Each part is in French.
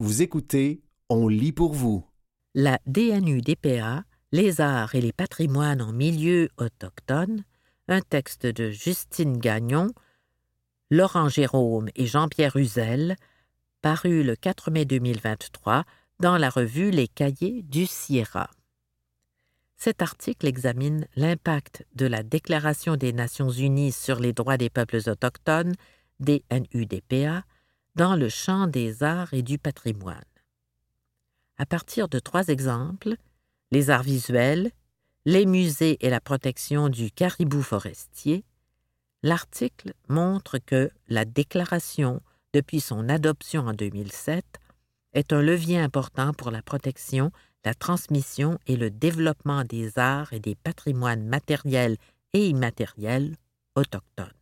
Vous écoutez On lit pour vous. La DNU-DPA, Les arts et les patrimoines en milieu autochtone, un texte de Justine Gagnon, Laurent Jérôme et Jean-Pierre Uzel, paru le 4 mai 2023 dans la revue Les Cahiers du Sierra. Cet article examine l'impact de la Déclaration des Nations unies sur les droits des peuples autochtones, DNUDPA, dans le champ des arts et du patrimoine. À partir de trois exemples, les arts visuels, les musées et la protection du caribou forestier, l'article montre que la déclaration, depuis son adoption en 2007, est un levier important pour la protection, la transmission et le développement des arts et des patrimoines matériels et immatériels autochtones.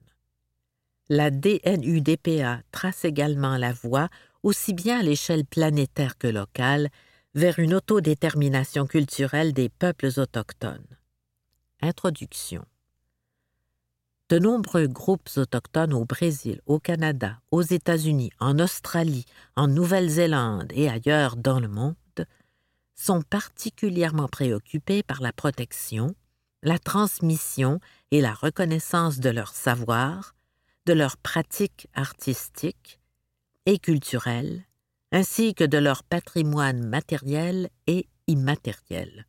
La DNUDPA trace également la voie, aussi bien à l'échelle planétaire que locale, vers une autodétermination culturelle des peuples autochtones. Introduction. De nombreux groupes autochtones au Brésil, au Canada, aux États-Unis, en Australie, en Nouvelle-Zélande et ailleurs dans le monde sont particulièrement préoccupés par la protection, la transmission et la reconnaissance de leur savoir, de leurs pratiques artistiques et culturelles, ainsi que de leur patrimoine matériel et immatériel.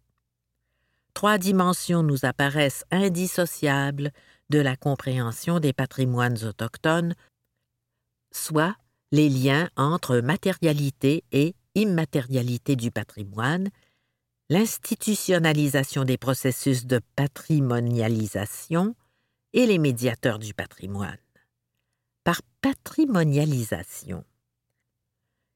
Trois dimensions nous apparaissent indissociables de la compréhension des patrimoines autochtones, soit les liens entre matérialité et immatérialité du patrimoine, l'institutionnalisation des processus de patrimonialisation et les médiateurs du patrimoine. Par patrimonialisation,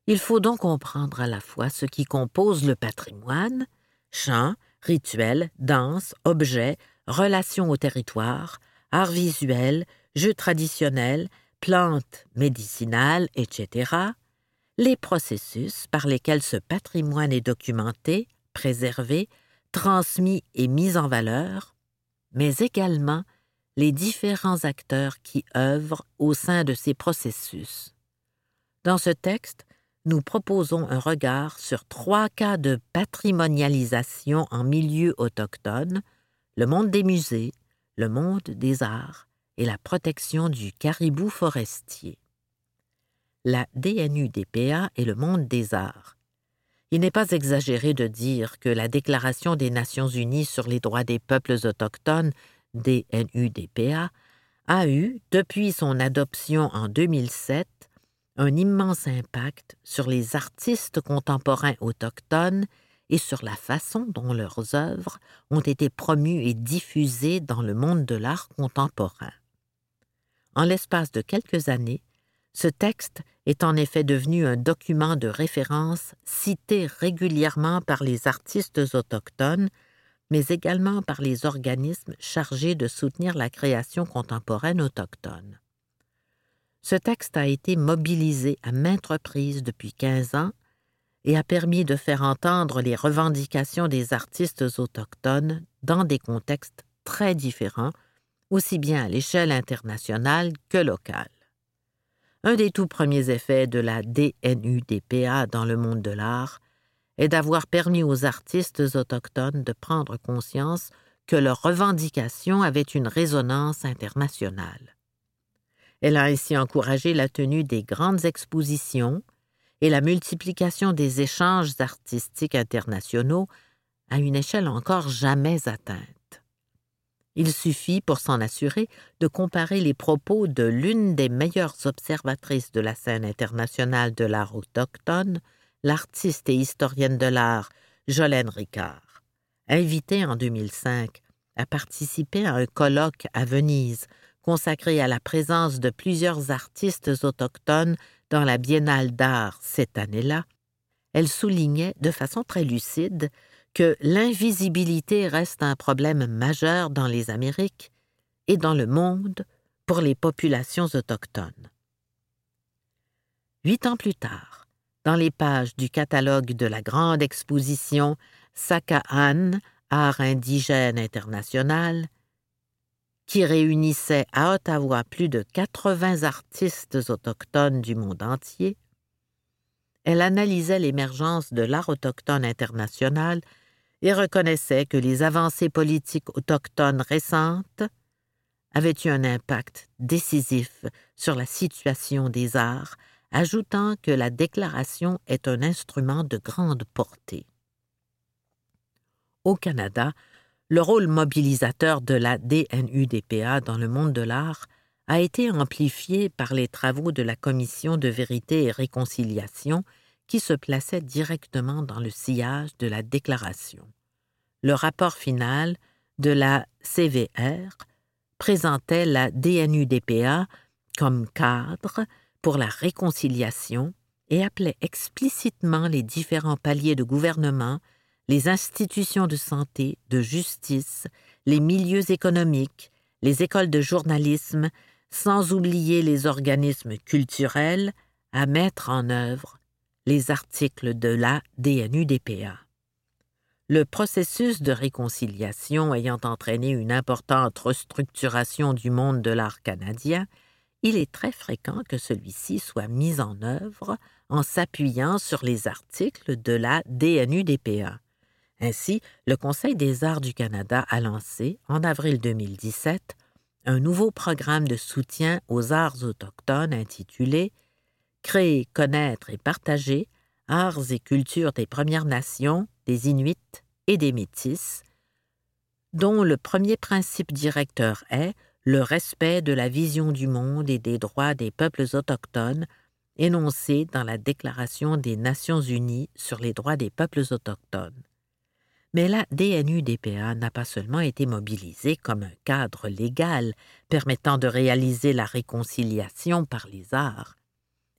il faut donc comprendre à la fois ce qui compose le patrimoine, chants, rituels, danses, objets, relations au territoire, arts visuels, jeux traditionnels, plantes médicinales, etc., les processus par lesquels ce patrimoine est documenté, préservé, transmis et mis en valeur, mais également les différents acteurs qui œuvrent au sein de ces processus. Dans ce texte, nous proposons un regard sur trois cas de patrimonialisation en milieu autochtone, le monde des musées, le monde des arts et la protection du caribou forestier. La DNUDPA et le monde des arts. Il n'est pas exagéré de dire que la Déclaration des Nations unies sur les droits des peuples autochtones, DNUDPA, a eu, depuis son adoption en 2007, un immense impact sur les artistes contemporains autochtones et sur la façon dont leurs œuvres ont été promues et diffusées dans le monde de l'art contemporain. En l'espace de quelques années, ce texte est en effet devenu un document de référence cité régulièrement par les artistes autochtones, mais également par les organismes chargés de soutenir la création contemporaine autochtone. Ce texte a été mobilisé à maintes reprises depuis quinze ans et a permis de faire entendre les revendications des artistes autochtones dans des contextes très différents, aussi bien à l'échelle internationale que locale. Un des tout premiers effets de la DNUDPA dans le monde de l'art est d'avoir permis aux artistes autochtones de prendre conscience que leurs revendications avaient une résonance internationale. Elle a ainsi encouragé la tenue des grandes expositions et la multiplication des échanges artistiques internationaux à une échelle encore jamais atteinte. Il suffit, pour s'en assurer, de comparer les propos de l'une des meilleures observatrices de la scène internationale de l'art autochtone, l'artiste et historienne de l'art Jolène Ricard. Invitée en 2005 à participer à un colloque à Venise consacré à la présence de plusieurs artistes autochtones dans la Biennale d'art cette année-là, elle soulignait de façon très lucide que l'invisibilité reste un problème majeur dans les Amériques et dans le monde pour les populations autochtones. Huit ans plus tard, dans les pages du catalogue de la grande exposition Sakahan, Art indigène international, qui réunissait à Ottawa plus de 80 artistes autochtones du monde entier, elle analysait l'émergence de l'art autochtone international et reconnaissait que les avancées politiques autochtones récentes avaient eu un impact décisif sur la situation des arts, ajoutant que la déclaration est un instrument de grande portée. Au Canada, le rôle mobilisateur de la DNUDPA dans le monde de l'art a été amplifié par les travaux de la Commission de vérité et réconciliation qui se plaçait directement dans le sillage de la déclaration. Le rapport final de la CVR présentait la DNUDPA comme cadre pour la réconciliation et appelait explicitement les différents paliers de gouvernement, les institutions de santé, de justice, les milieux économiques, les écoles de journalisme, sans oublier les organismes culturels, à mettre en œuvre les articles de la DNUDPA. Le processus de réconciliation ayant entraîné une importante restructuration du monde de l'art canadien, il est très fréquent que celui-ci soit mis en œuvre en s'appuyant sur les articles de la DNUDPA. Ainsi, le Conseil des arts du Canada a lancé, en avril 2017, un nouveau programme de soutien aux arts autochtones intitulé Créer, connaître et partager arts et cultures des Premières Nations, des Inuits et des Métis, dont le premier principe directeur est le respect de la vision du monde et des droits des peuples autochtones énoncé dans la Déclaration des Nations unies sur les droits des peuples autochtones. Mais la DNUDPA n'a pas seulement été mobilisée comme un cadre légal permettant de réaliser la réconciliation par les arts,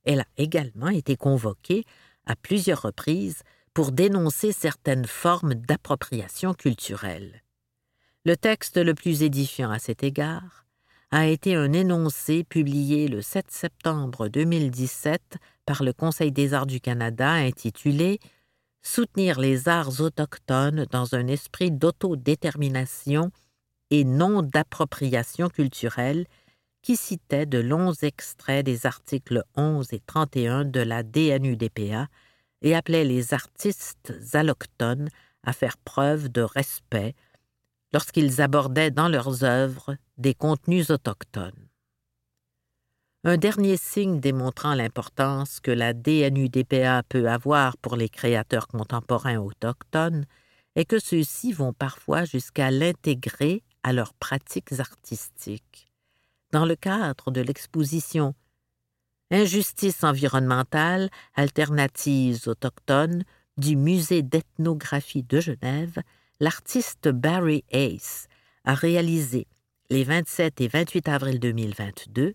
elle a également été convoquée à plusieurs reprises pour dénoncer certaines formes d'appropriation culturelle. Le texte le plus édifiant à cet égard a été un énoncé publié le 7 septembre 2017 par le Conseil des arts du Canada intitulé Soutenir les arts autochtones dans un esprit d'autodétermination et non d'appropriation culturelle qui citait de longs extraits des articles 11 et 31 de la DNUDPA et appelait les artistes allochtones à faire preuve de respect lorsqu'ils abordaient dans leurs œuvres des contenus autochtones. Un dernier signe démontrant l'importance que la DNUDPA peut avoir pour les créateurs contemporains autochtones est que ceux-ci vont parfois jusqu'à l'intégrer à leurs pratiques artistiques dans le cadre de l'exposition Injustice environnementale, alternatives autochtones du Musée d'ethnographie de Genève, l'artiste Barry Ace a réalisé les 27 et 28 avril 2022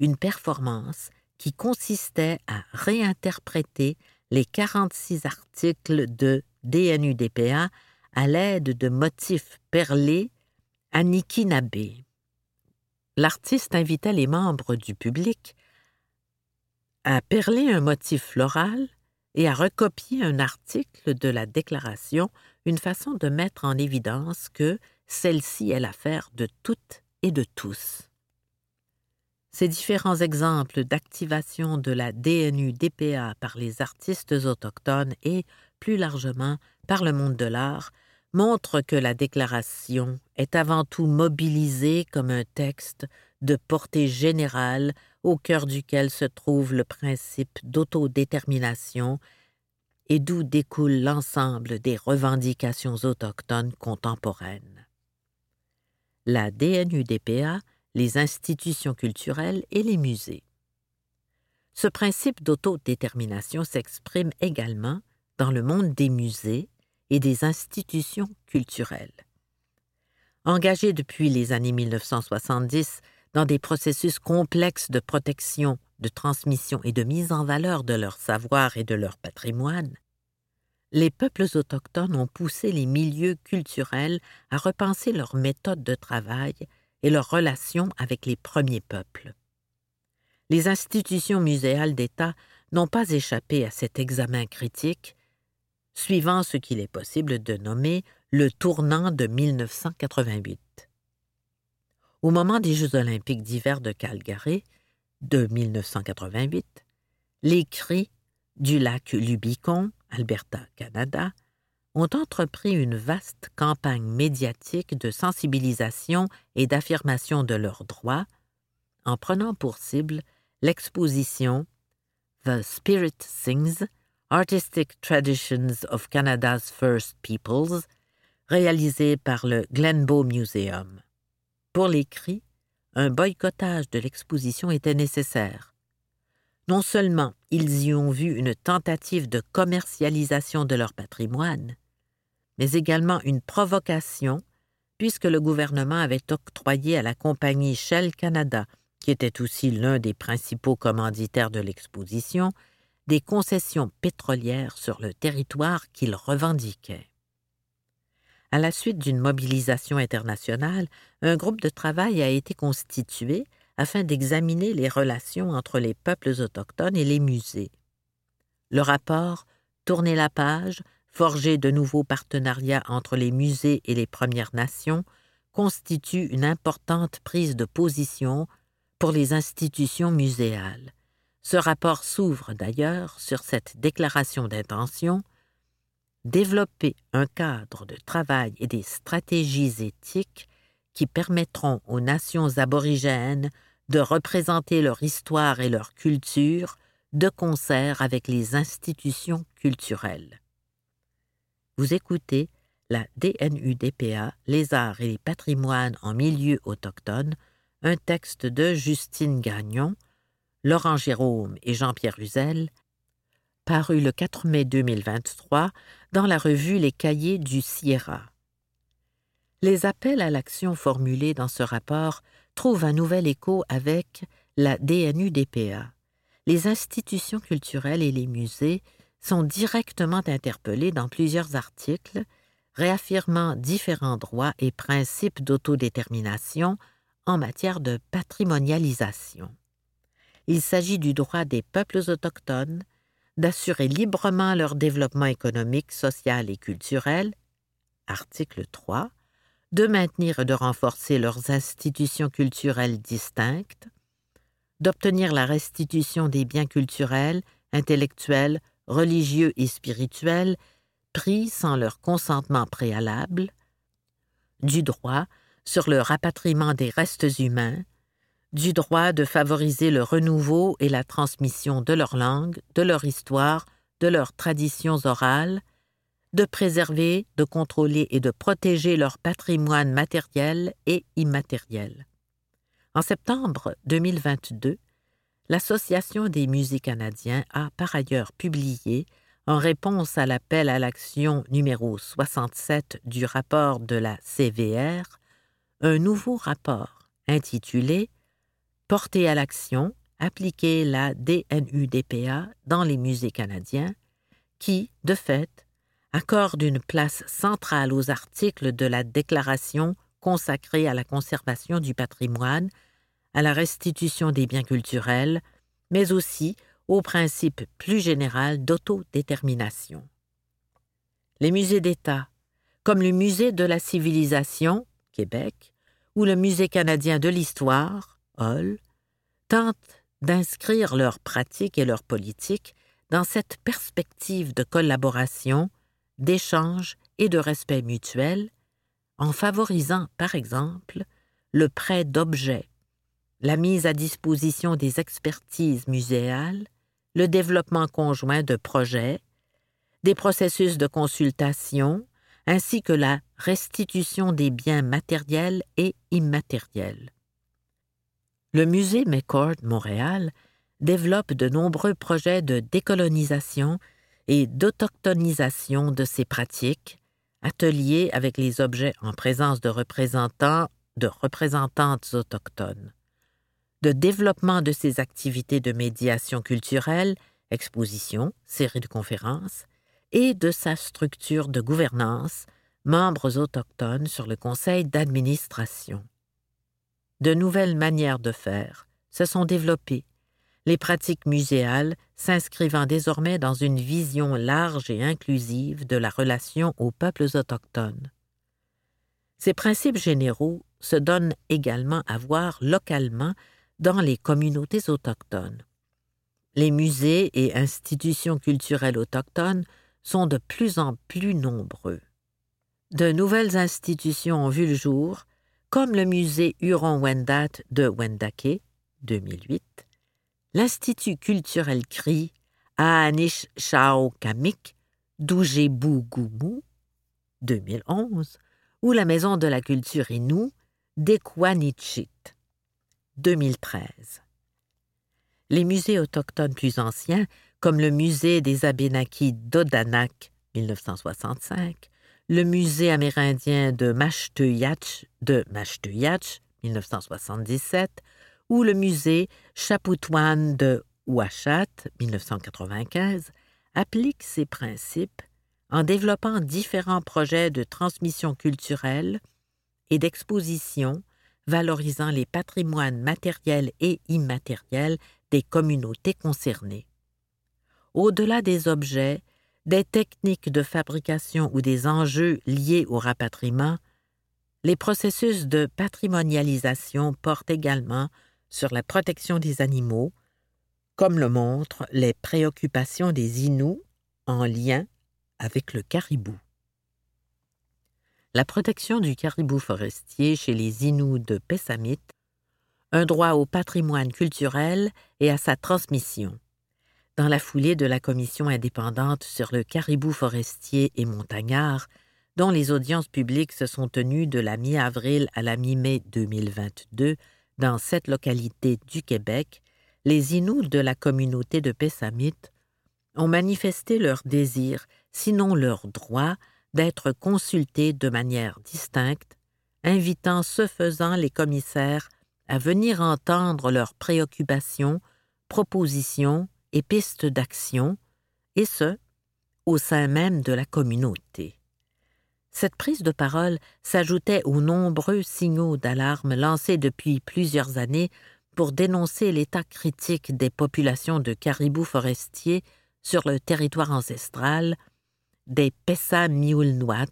une performance qui consistait à réinterpréter les 46 articles de DNUDPA à l'aide de motifs perlés Anikinabe l'artiste invitait les membres du public à perler un motif floral et à recopier un article de la Déclaration, une façon de mettre en évidence que celle-ci est l'affaire de toutes et de tous. Ces différents exemples d'activation de la DNU-DPA par les artistes autochtones et, plus largement, par le monde de l'art montre que la déclaration est avant tout mobilisée comme un texte de portée générale au cœur duquel se trouve le principe d'autodétermination et d'où découle l'ensemble des revendications autochtones contemporaines. La DNUDPA, les institutions culturelles et les musées. Ce principe d'autodétermination s'exprime également dans le monde des musées et des institutions culturelles. Engagés depuis les années 1970 dans des processus complexes de protection, de transmission et de mise en valeur de leur savoir et de leur patrimoine, les peuples autochtones ont poussé les milieux culturels à repenser leurs méthodes de travail et leurs relations avec les premiers peuples. Les institutions muséales d'État n'ont pas échappé à cet examen critique suivant ce qu'il est possible de nommer le tournant de 1988. Au moment des Jeux olympiques d'hiver de Calgary de 1988, les cris du lac Lubicon, Alberta, Canada, ont entrepris une vaste campagne médiatique de sensibilisation et d'affirmation de leurs droits en prenant pour cible l'exposition The Spirit Sings Artistic Traditions of Canada's First Peoples, réalisée par le Glenbow Museum. Pour l'écrit, un boycottage de l'exposition était nécessaire. Non seulement ils y ont vu une tentative de commercialisation de leur patrimoine, mais également une provocation, puisque le gouvernement avait octroyé à la compagnie Shell Canada, qui était aussi l'un des principaux commanditaires de l'exposition, des concessions pétrolières sur le territoire qu'il revendiquait. À la suite d'une mobilisation internationale, un groupe de travail a été constitué afin d'examiner les relations entre les peuples autochtones et les musées. Le rapport Tourner la page, forger de nouveaux partenariats entre les musées et les Premières Nations, constitue une importante prise de position pour les institutions muséales. Ce rapport s'ouvre d'ailleurs sur cette déclaration d'intention développer un cadre de travail et des stratégies éthiques qui permettront aux nations aborigènes de représenter leur histoire et leur culture de concert avec les institutions culturelles. Vous écoutez la DNUDPA, les arts et les patrimoines en milieu autochtone, un texte de Justine Gagnon, Laurent Jérôme et Jean-Pierre Uzel, paru le 4 mai 2023 dans la revue Les Cahiers du Sierra. Les appels à l'action formulés dans ce rapport trouvent un nouvel écho avec la DNUDPA. Les institutions culturelles et les musées sont directement interpellés dans plusieurs articles réaffirmant différents droits et principes d'autodétermination en matière de patrimonialisation. Il s'agit du droit des peuples autochtones d'assurer librement leur développement économique, social et culturel, article 3, de maintenir et de renforcer leurs institutions culturelles distinctes, d'obtenir la restitution des biens culturels, intellectuels, religieux et spirituels pris sans leur consentement préalable, du droit sur le rapatriement des restes humains, du droit de favoriser le renouveau et la transmission de leur langue, de leur histoire, de leurs traditions orales, de préserver, de contrôler et de protéger leur patrimoine matériel et immatériel. En septembre 2022, l'Association des musées canadiens a par ailleurs publié, en réponse à l'appel à l'action numéro 67 du rapport de la CVR, un nouveau rapport intitulé Porter à l'action, appliquer la DNUDPA dans les musées canadiens, qui, de fait, accorde une place centrale aux articles de la Déclaration consacrée à la conservation du patrimoine, à la restitution des biens culturels, mais aussi au principe plus général d'autodétermination. Les musées d'État, comme le Musée de la civilisation, Québec, ou le Musée canadien de l'histoire, Hall, tentent d'inscrire leurs pratiques et leurs politiques dans cette perspective de collaboration, d'échange et de respect mutuel, en favorisant, par exemple, le prêt d'objets, la mise à disposition des expertises muséales, le développement conjoint de projets, des processus de consultation, ainsi que la restitution des biens matériels et immatériels. Le musée McCord Montréal développe de nombreux projets de décolonisation et d'autochtonisation de ces pratiques, ateliers avec les objets en présence de représentants, de représentantes autochtones, de développement de ces activités de médiation culturelle, expositions, séries de conférences, et de sa structure de gouvernance, membres autochtones sur le conseil d'administration. De nouvelles manières de faire se sont développées, les pratiques muséales s'inscrivant désormais dans une vision large et inclusive de la relation aux peuples autochtones. Ces principes généraux se donnent également à voir localement dans les communautés autochtones. les musées et institutions culturelles autochtones sont de plus en plus nombreux. De nouvelles institutions ont vu le jour, comme le musée Huron-Wendat de Wendake, 2008, l'Institut culturel CRI à Anish Kamik, d'Oujebu 2011, ou la Maison de la culture Innu d'Ekwanichit, 2013. Les musées autochtones plus anciens, comme le musée des Abénakis d'Odanak, 1965, le musée amérindien de Mashteuiatch, 1977, ou le musée Chaputwan de Ouachat, 1995, appliquent ces principes en développant différents projets de transmission culturelle et d'exposition valorisant les patrimoines matériels et immatériels des communautés concernées. Au-delà des objets, des techniques de fabrication ou des enjeux liés au rapatriement, les processus de patrimonialisation portent également sur la protection des animaux, comme le montrent les préoccupations des Inuits en lien avec le caribou. La protection du caribou forestier chez les Inuits de Pessamit, un droit au patrimoine culturel et à sa transmission. Dans la foulée de la commission indépendante sur le caribou forestier et montagnard, dont les audiences publiques se sont tenues de la mi-avril à la mi-mai 2022 dans cette localité du Québec, les Inuits de la communauté de Pessamit ont manifesté leur désir, sinon leur droit, d'être consultés de manière distincte, invitant ce faisant les commissaires à venir entendre leurs préoccupations, propositions et pistes d'action, et ce, au sein même de la communauté. Cette prise de parole s'ajoutait aux nombreux signaux d'alarme lancés depuis plusieurs années pour dénoncer l'état critique des populations de caribous forestiers sur le territoire ancestral des Pessa Miulnuat,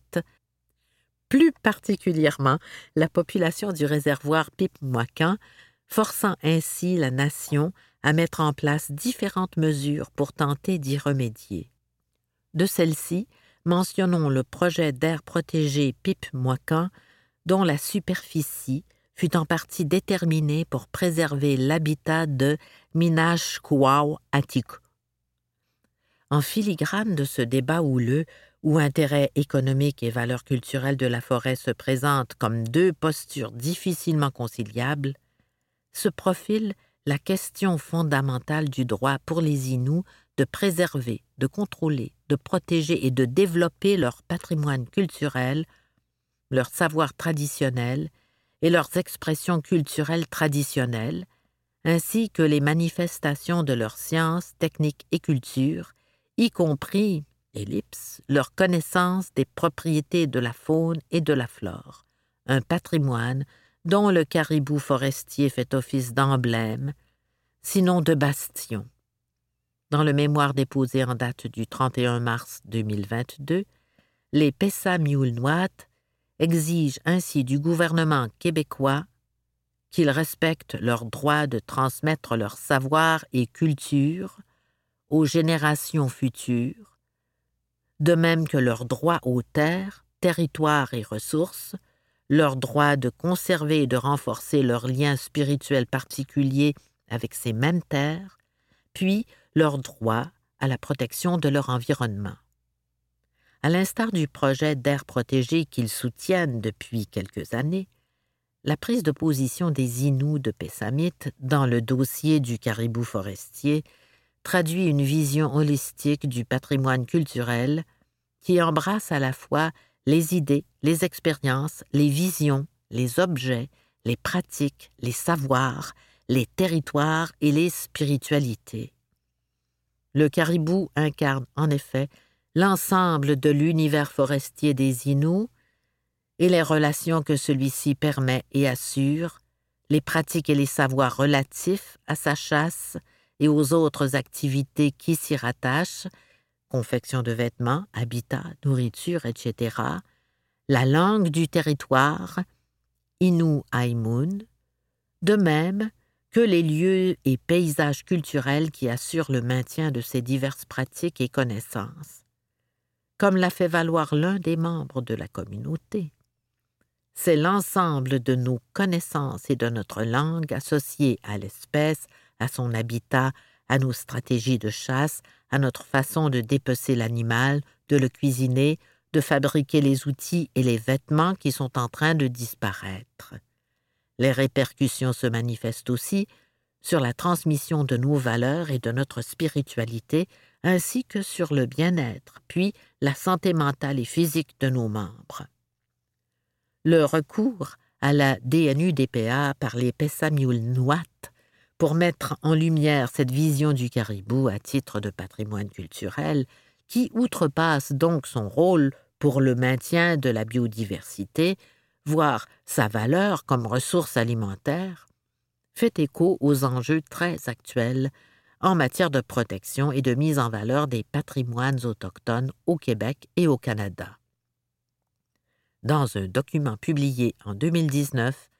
plus particulièrement la population du réservoir Pipmoakan, forçant ainsi la nation à mettre en place différentes mesures pour tenter d'y remédier. De celles-ci, mentionnons le projet d'air protégé Pipe-Moican, dont la superficie fut en partie déterminée pour préserver l'habitat de Minash Kuau Atik. En filigrane de ce débat houleux, où intérêt économique et valeur culturelle de la forêt se présentent comme deux postures difficilement conciliables, se profile la question fondamentale du droit pour les Inuits de préserver, de contrôler, de protéger et de développer leur patrimoine culturel, leur savoir traditionnel et leurs expressions culturelles traditionnelles, ainsi que les manifestations de leurs sciences, techniques et culture, y compris, ellipse, leur connaissance des propriétés de la faune et de la flore, un patrimoine dont le caribou forestier fait office d'emblème, sinon de bastion. Dans le mémoire déposé en date du 31 mars 2022, les Pessa Miulnuat exigent ainsi du gouvernement québécois qu'il respecte leur droit de transmettre leur savoir et culture aux générations futures, de même que leur droit aux terres, territoires et ressources, leur droit de conserver et de renforcer leurs liens spirituels particuliers avec ces mêmes terres, puis leur droit à la protection de leur environnement. À l'instar du projet d'air protégé qu'ils soutiennent depuis quelques années, la prise de position des Inuits de Pessamit dans le dossier du caribou forestier traduit une vision holistique du patrimoine culturel qui embrasse à la fois les idées, les expériences, les visions, les objets, les pratiques, les savoirs, les territoires et les spiritualités. Le caribou incarne en effet l'ensemble de l'univers forestier des Inuits et les relations que celui-ci permet et assure, les pratiques et les savoirs relatifs à sa chasse et aux autres activités qui s'y rattachent, confection de vêtements, habitat, nourriture, etc., la langue du territoire, Inu Aimun, de même que les lieux et paysages culturels qui assurent le maintien de ces diverses pratiques et connaissances, comme l'a fait valoir l'un des membres de la communauté. C'est l'ensemble de nos connaissances et de notre langue associées à l'espèce, à son habitat, à nos stratégies de chasse, à notre façon de dépecer l'animal, de le cuisiner, de fabriquer les outils et les vêtements qui sont en train de disparaître. Les répercussions se manifestent aussi sur la transmission de nos valeurs et de notre spiritualité, ainsi que sur le bien-être, puis la santé mentale et physique de nos membres. Le recours à la DNU-DPA par les Pessamyul-Nuat pour mettre en lumière cette vision du caribou à titre de patrimoine culturel, qui outrepasse donc son rôle pour le maintien de la biodiversité, voire sa valeur comme ressource alimentaire, fait écho aux enjeux très actuels en matière de protection et de mise en valeur des patrimoines autochtones au Québec et au Canada. Dans un document publié en 2019,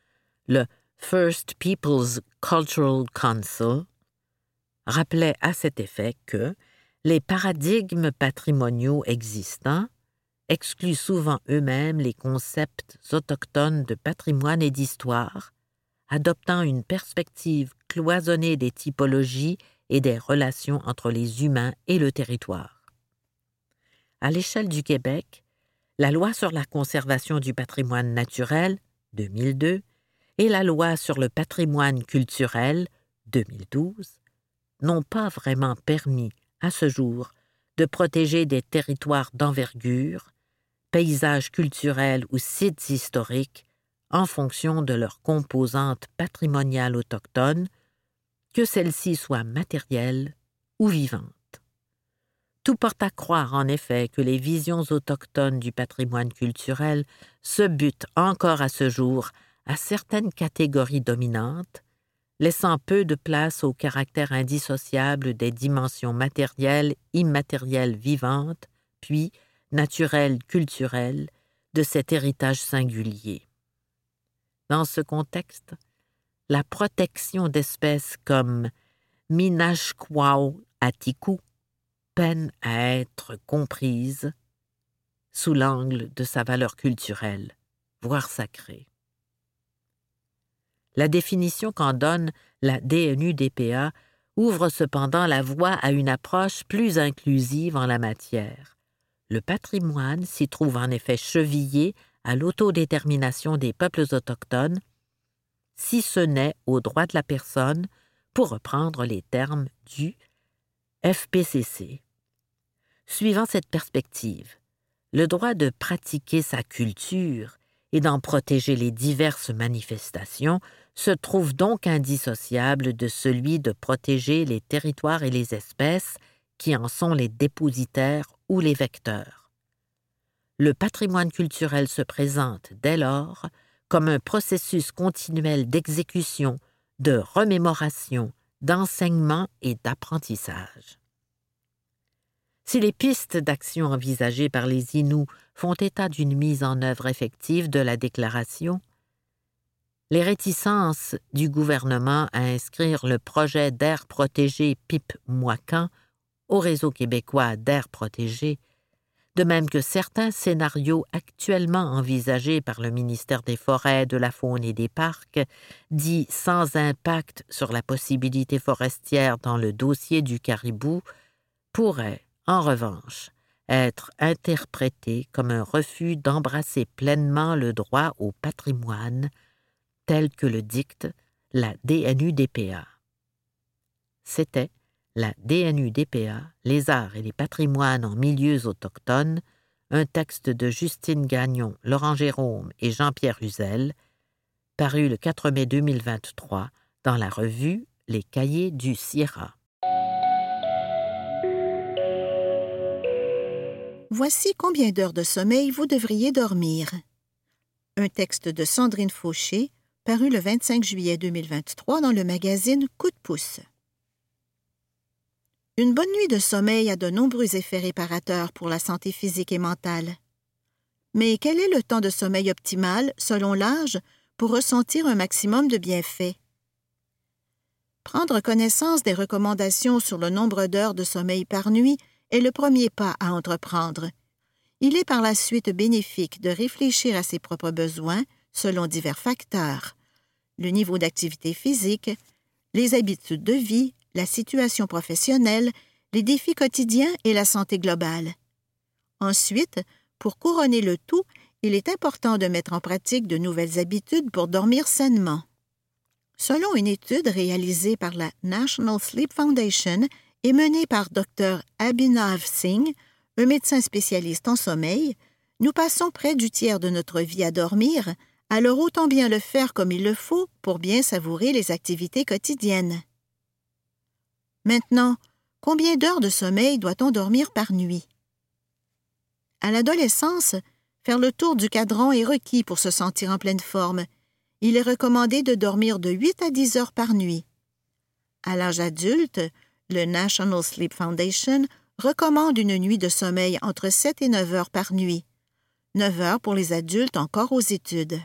le First Peoples Cultural Council rappelait à cet effet que les paradigmes patrimoniaux existants excluent souvent eux-mêmes les concepts autochtones de patrimoine et d'histoire, adoptant une perspective cloisonnée des typologies et des relations entre les humains et le territoire. À l'échelle du Québec, la loi sur la conservation du patrimoine naturel, 2002, et la loi sur le patrimoine culturel, 2012, n'ont pas vraiment permis, à ce jour, de protéger des territoires d'envergure, paysages culturels ou sites historiques en fonction de leurs composantes patrimoniales autochtones, que celles-ci soient matérielles ou vivantes. Tout porte à croire, en effet, que les visions autochtones du patrimoine culturel se butent encore à ce jour à certaines catégories dominantes, laissant peu de place au caractère indissociable des dimensions matérielles, immatérielles vivantes, puis naturelles, culturelles, de cet héritage singulier. Dans ce contexte, la protection d'espèces comme Minashkwao atiku peine à être comprise sous l'angle de sa valeur culturelle, voire sacrée. La définition qu'en donne la DNU-DPA ouvre cependant la voie à une approche plus inclusive en la matière. Le patrimoine s'y trouve en effet chevillé à l'autodétermination des peuples autochtones, si ce n'est au droit de la personne, pour reprendre les termes du FPCC. Suivant cette perspective, le droit de pratiquer sa culture et d'en protéger les diverses manifestations se trouve donc indissociable de celui de protéger les territoires et les espèces qui en sont les dépositaires ou les vecteurs. Le patrimoine culturel se présente dès lors comme un processus continuel d'exécution, de remémoration, d'enseignement et d'apprentissage. Si les pistes d'action envisagées par les Inuits font état d'une mise en œuvre effective de la déclaration, les réticences du gouvernement à inscrire le projet d'air protégé PIP-Moican au réseau québécois d'air protégé, de même que certains scénarios actuellement envisagés par le ministère des Forêts, de la Faune et des Parcs, dits sans impact sur la possibilité forestière dans le dossier du caribou, pourraient, en revanche, être interprétés comme un refus d'embrasser pleinement le droit au patrimoine tel que le dicte la DNU-DPA. C'était la DNU-DPA, les arts et les patrimoines en milieux autochtones, un texte de Justine Gagnon, Laurent Jérôme et Jean-Pierre Huzel, paru le 4 mai 2023 dans la revue Les Cahiers du Sierra. Voici combien d'heures de sommeil vous devriez dormir. Un texte de Sandrine Fauché, paru le 25 juillet 2023 dans le magazine Coup de pouce. Une bonne nuit de sommeil a de nombreux effets réparateurs pour la santé physique et mentale. Mais quel est le temps de sommeil optimal, selon l'âge, pour ressentir un maximum de bienfaits? Prendre connaissance des recommandations sur le nombre d'heures de sommeil par nuit est le premier pas à entreprendre. Il est par la suite bénéfique de réfléchir à ses propres besoins selon divers facteurs le niveau d'activité physique, les habitudes de vie, la situation professionnelle, les défis quotidiens et la santé globale. Ensuite, pour couronner le tout, il est important de mettre en pratique de nouvelles habitudes pour dormir sainement. Selon une étude réalisée par la National Sleep Foundation et menée par Dr. Abhinav Singh, un médecin spécialiste en sommeil, nous passons près du tiers de notre vie à dormir, alors autant bien le faire comme il le faut pour bien savourer les activités quotidiennes. Maintenant, combien d'heures de sommeil doit-on dormir par nuit? À l'adolescence, faire le tour du cadran est requis pour se sentir en pleine forme. Il est recommandé de dormir de 8 à 10 heures par nuit. À l'âge adulte, le National Sleep Foundation recommande une nuit de sommeil entre 7 et 9 heures par nuit. 9 heures pour les adultes encore aux études.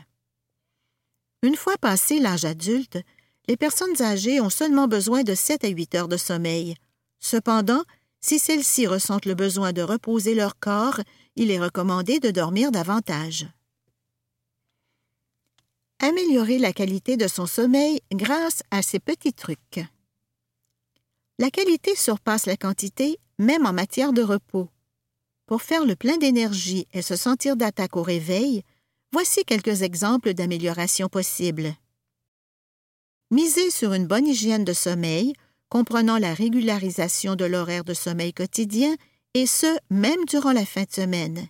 Une fois passé l'âge adulte, les personnes âgées ont seulement besoin de 7 à 8 heures de sommeil. Cependant, si celles-ci ressentent le besoin de reposer leur corps, il est recommandé de dormir davantage. Améliorer la qualité de son sommeil grâce à ces petits trucs. La qualité surpasse la quantité, même en matière de repos. Pour faire le plein d'énergie et se sentir d'attaque au réveil, Voici quelques exemples d'améliorations possibles. Miser sur une bonne hygiène de sommeil, comprenant la régularisation de l'horaire de sommeil quotidien, et ce, même durant la fin de semaine.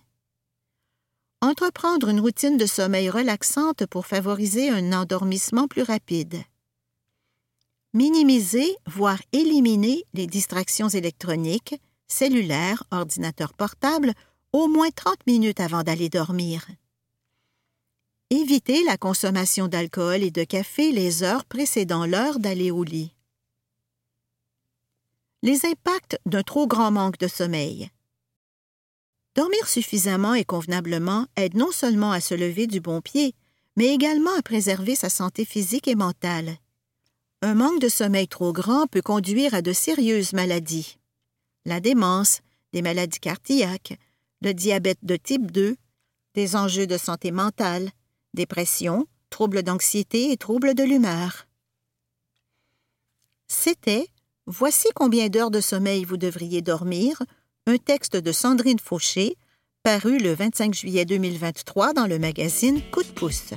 Entreprendre une routine de sommeil relaxante pour favoriser un endormissement plus rapide. Minimiser, voire éliminer les distractions électroniques, cellulaires, ordinateurs portables, au moins 30 minutes avant d'aller dormir. Éviter la consommation d'alcool et de café les heures précédant l'heure d'aller au lit. Les impacts d'un trop grand manque de sommeil. Dormir suffisamment et convenablement aide non seulement à se lever du bon pied, mais également à préserver sa santé physique et mentale. Un manque de sommeil trop grand peut conduire à de sérieuses maladies. La démence, des maladies cardiaques, le diabète de type 2, des enjeux de santé mentale, dépression, troubles d'anxiété et troubles de l'humeur. C'était Voici combien d'heures de sommeil vous devriez dormir, un texte de Sandrine Fauché, paru le 25 juillet 2023 dans le magazine Coup de pouce.